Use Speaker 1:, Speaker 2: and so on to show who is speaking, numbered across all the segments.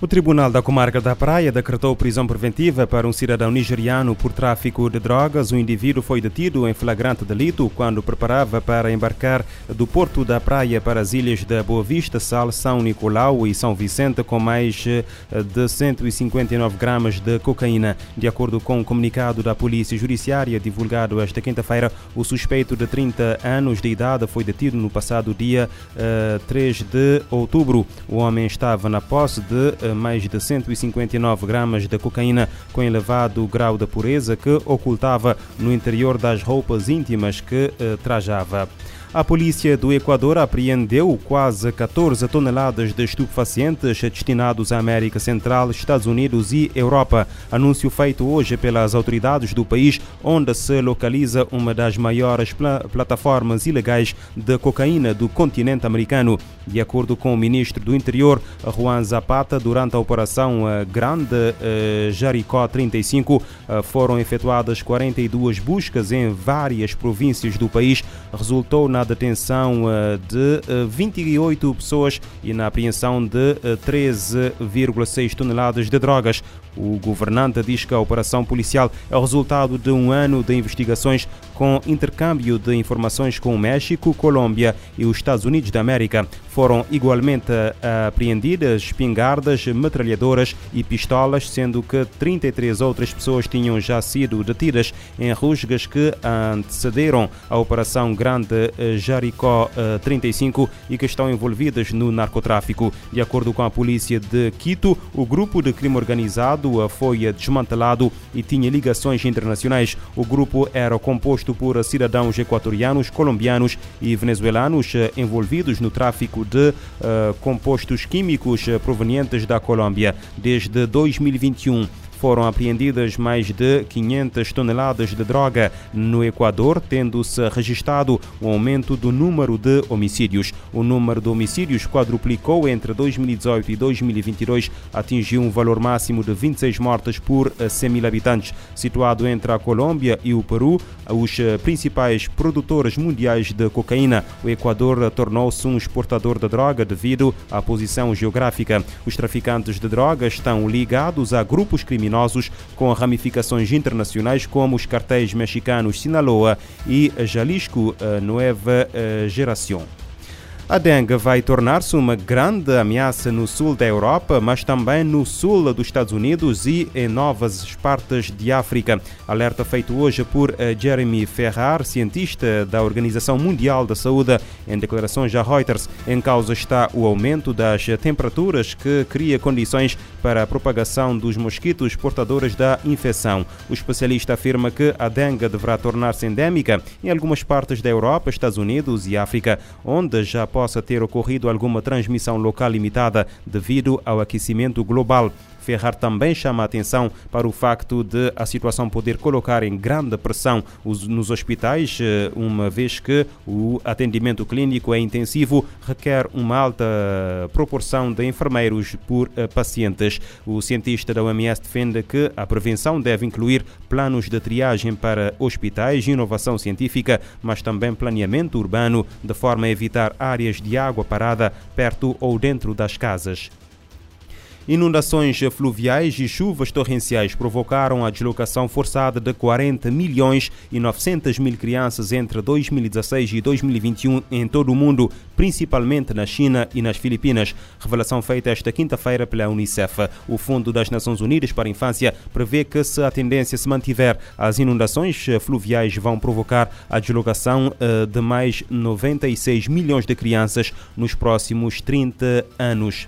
Speaker 1: O Tribunal da Comarca da Praia decretou prisão preventiva para um cidadão nigeriano por tráfico de drogas. O indivíduo foi detido em flagrante delito quando preparava para embarcar do Porto da Praia para as ilhas da Boa Vista, Sal, São Nicolau e São Vicente com mais eh, de 159 gramas de cocaína. De acordo com o um comunicado da Polícia Judiciária divulgado esta quinta-feira, o suspeito de 30 anos de idade foi detido no passado dia uh, eh, 3 de outubro. O homem estava na posse de uh, mais de 159 gramas de cocaína com elevado grau de pureza que ocultava no interior das roupas íntimas que eh, trajava. A polícia do Equador apreendeu quase 14 toneladas de estupefacientes destinados à América Central, Estados Unidos e Europa. Anúncio feito hoje pelas autoridades do país, onde se localiza uma das maiores pl plataformas ilegais de cocaína do continente americano. De acordo com o ministro do Interior, Juan Zapata, durante a operação eh, Grande eh, Jaricó 35, eh, foram efetuadas 42 buscas em várias províncias do país. Resultou na detenção eh, de 28 eh, pessoas e na apreensão de 13,6 eh, toneladas de drogas. O governante diz que a operação policial é o resultado de um ano de investigações com intercâmbio de informações com o México, Colômbia e os Estados Unidos da América. Foram igualmente apreendidas espingardas, metralhadoras e pistolas, sendo que 33 outras pessoas tinham já sido detidas em rusgas que antecederam a Operação Grande Jaricó 35 e que estão envolvidas no narcotráfico. De acordo com a polícia de Quito, o grupo de crime organizado foi desmantelado e tinha ligações internacionais. O grupo era composto por cidadãos equatorianos, colombianos e venezuelanos eh, envolvidos no tráfico de uh, compostos químicos eh, provenientes da Colômbia. Desde 2021, foram apreendidas mais de 500 toneladas de droga no Equador, tendo-se registrado um aumento do número de homicídios. O número de homicídios quadruplicou entre 2018 e 2022, atingiu um valor máximo de 26 mortes por 100 mil habitantes. Situado entre a Colômbia e o Peru, os principais produtores mundiais de cocaína, o Equador tornou-se um exportador de droga devido à posição geográfica. Os traficantes de drogas estão ligados a grupos criminosos criminosos com ramificações internacionais como os cartéis mexicanos Sinaloa e Jalisco eh, Nueva eh, Geração. A dengue vai tornar-se uma grande ameaça no sul da Europa, mas também no sul dos Estados Unidos e em novas partes de África. Alerta feito hoje por eh, Jeremy Ferrar, cientista da Organização Mundial da Saúde, em declarações a Reuters. Em causa está o aumento das temperaturas que cria condições para a propagação dos mosquitos portadores da infecção. O especialista afirma que a dengue deverá tornar-se endémica em algumas partes da Europa, Estados Unidos e África, onde já possa ter ocorrido alguma transmissão local limitada devido ao aquecimento global. Ferrar também chama a atenção para o facto de a situação poder colocar em grande pressão nos hospitais, eh, uma vez que o atendimento clínico é intensivo, requer uma alta proporção de enfermeiros por eh, pacientes. O cientista da OMS defende que a prevenção deve incluir planos de triagem para hospitais, inovação científica, mas também planeamento urbano, de forma a evitar áreas de água parada perto ou dentro das casas. Inundações fluviais e chuvas torrenciais provocaram a deslocação forçada de 40 milhões e 900 mil crianças entre 2016 e 2021 em todo o mundo, principalmente na China e nas Filipinas. Revelação feita esta quinta-feira pela Unicef. O Fundo das Nações Unidas para a Infância prevê que, se a tendência se mantiver, as inundações fluviais vão provocar a deslocação eh, de mais 96 milhões de crianças nos próximos 30 anos.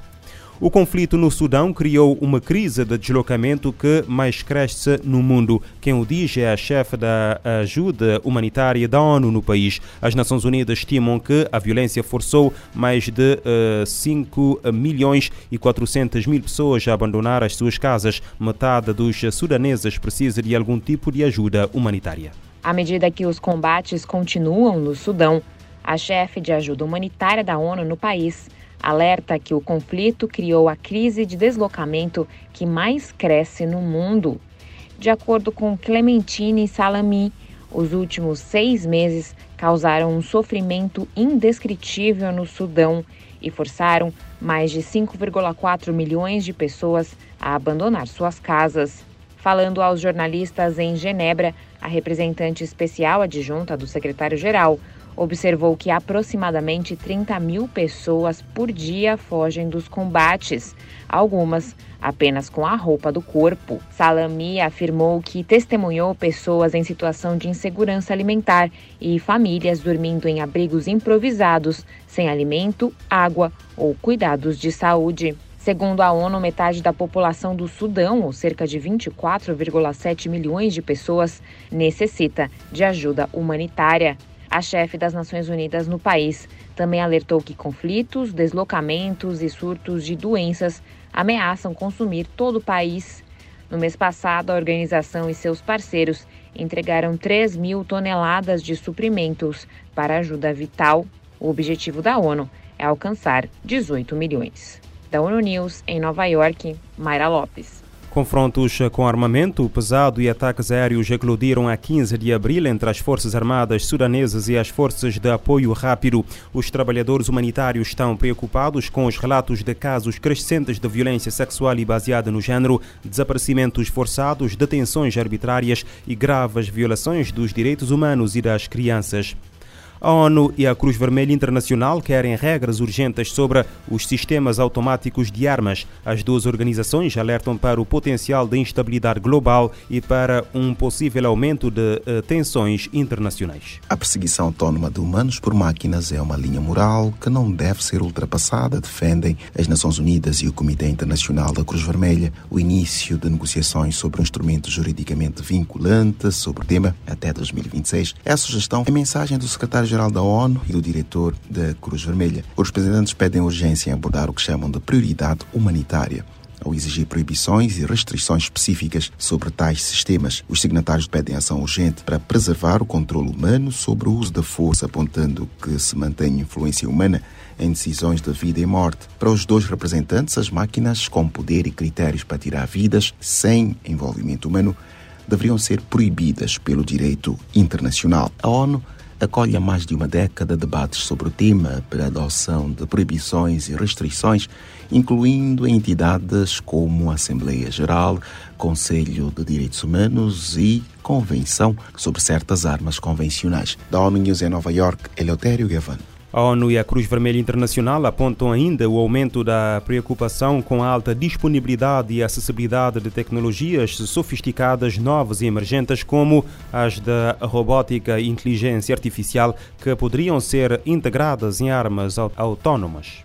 Speaker 1: O conflito no Sudão criou uma crise de deslocamento que mais cresce no mundo. Quem o diz é a chefe da ajuda humanitária da ONU no país. As Nações Unidas estimam que a violência forçou mais de uh, eh, 5 milhões e 400 mil pessoas a abandonar as suas casas. Metade dos sudaneses precisa de algum tipo de ajuda humanitária.
Speaker 2: À medida que os combates continuam no Sudão, a chefe de ajuda humanitária da ONU no país alerta que o conflito criou a crise de deslocamento que mais cresce no mundo. De acordo com Clementine Salami, os últimos seis meses causaram um sofrimento indescritível no Sudão e forçaram mais de 5,4 milhões de pessoas a abandonar suas casas. Falando aos jornalistas em Genebra, a representante especial adjunta do secretário-geral observou que aproximadamente 30 mil pessoas por dia fogem dos combates, algumas apenas com a roupa do corpo. Salami afirmou que testemunhou pessoas em situação de insegurança alimentar e famílias dormindo em abrigos improvisados, sem alimento, água ou cuidados de saúde. Segundo a ONU, metade da população do Sudão, ou cerca de 24,7 milhões de pessoas, necessita de ajuda humanitária. A chefe das Nações Unidas no país também alertou que conflitos, deslocamentos e surtos de doenças ameaçam consumir todo o país. No mês passado, a organização e seus parceiros entregaram 3 mil toneladas de suprimentos para ajuda vital. O objetivo da ONU é alcançar 18 milhões. Da ONU News, em Nova York, Mayra Lopes.
Speaker 1: Confrontos com armamento pesado e ataques aéreos eclodiram a 15 de abril entre as Forças Armadas sudanesas e as Forças de Apoio Rápido. Os trabalhadores humanitários estão preocupados com os relatos de casos crescentes de violência sexual e baseada no género, desaparecimentos forçados, detenções arbitrárias e graves violações dos direitos humanos e das crianças. A ONU e a Cruz Vermelha Internacional querem regras urgentes sobre os sistemas automáticos de armas. As duas organizações alertam para o potencial de instabilidade global e para um possível aumento de uh, tensões internacionais.
Speaker 3: A perseguição autónoma de humanos por máquinas é uma linha moral que não deve ser ultrapassada, defendem as Nações Unidas e o Comitê Internacional da Cruz Vermelha. O início de negociações sobre um instrumento juridicamente vinculante sobre o tema até 2026 é a sugestão, a mensagem do secretário secretário-geral da ONU e do diretor da Cruz Vermelha. Os representantes pedem urgência em abordar o que chamam de prioridade humanitária ao exigir proibições e restrições específicas sobre tais sistemas. Os signatários pedem ação urgente para preservar o controle humano sobre o uso da força, apontando que se mantém influência humana em decisões de vida e morte. Para os dois representantes, as máquinas com poder e critérios para tirar vidas sem envolvimento humano deveriam ser proibidas pelo direito internacional. A ONU acolhe há mais de uma década debates sobre o tema para adoção de proibições e restrições, incluindo entidades como a Assembleia Geral, Conselho de Direitos Humanos e Convenção sobre certas armas convencionais. Da ONU News em Nova York, Eleutério Gavan.
Speaker 1: A ONU e a Cruz Vermelha Internacional apontam ainda o aumento da preocupação com a alta disponibilidade e acessibilidade de tecnologias sofisticadas, novas e emergentes, como as da robótica e inteligência artificial, que poderiam ser integradas em armas autónomas.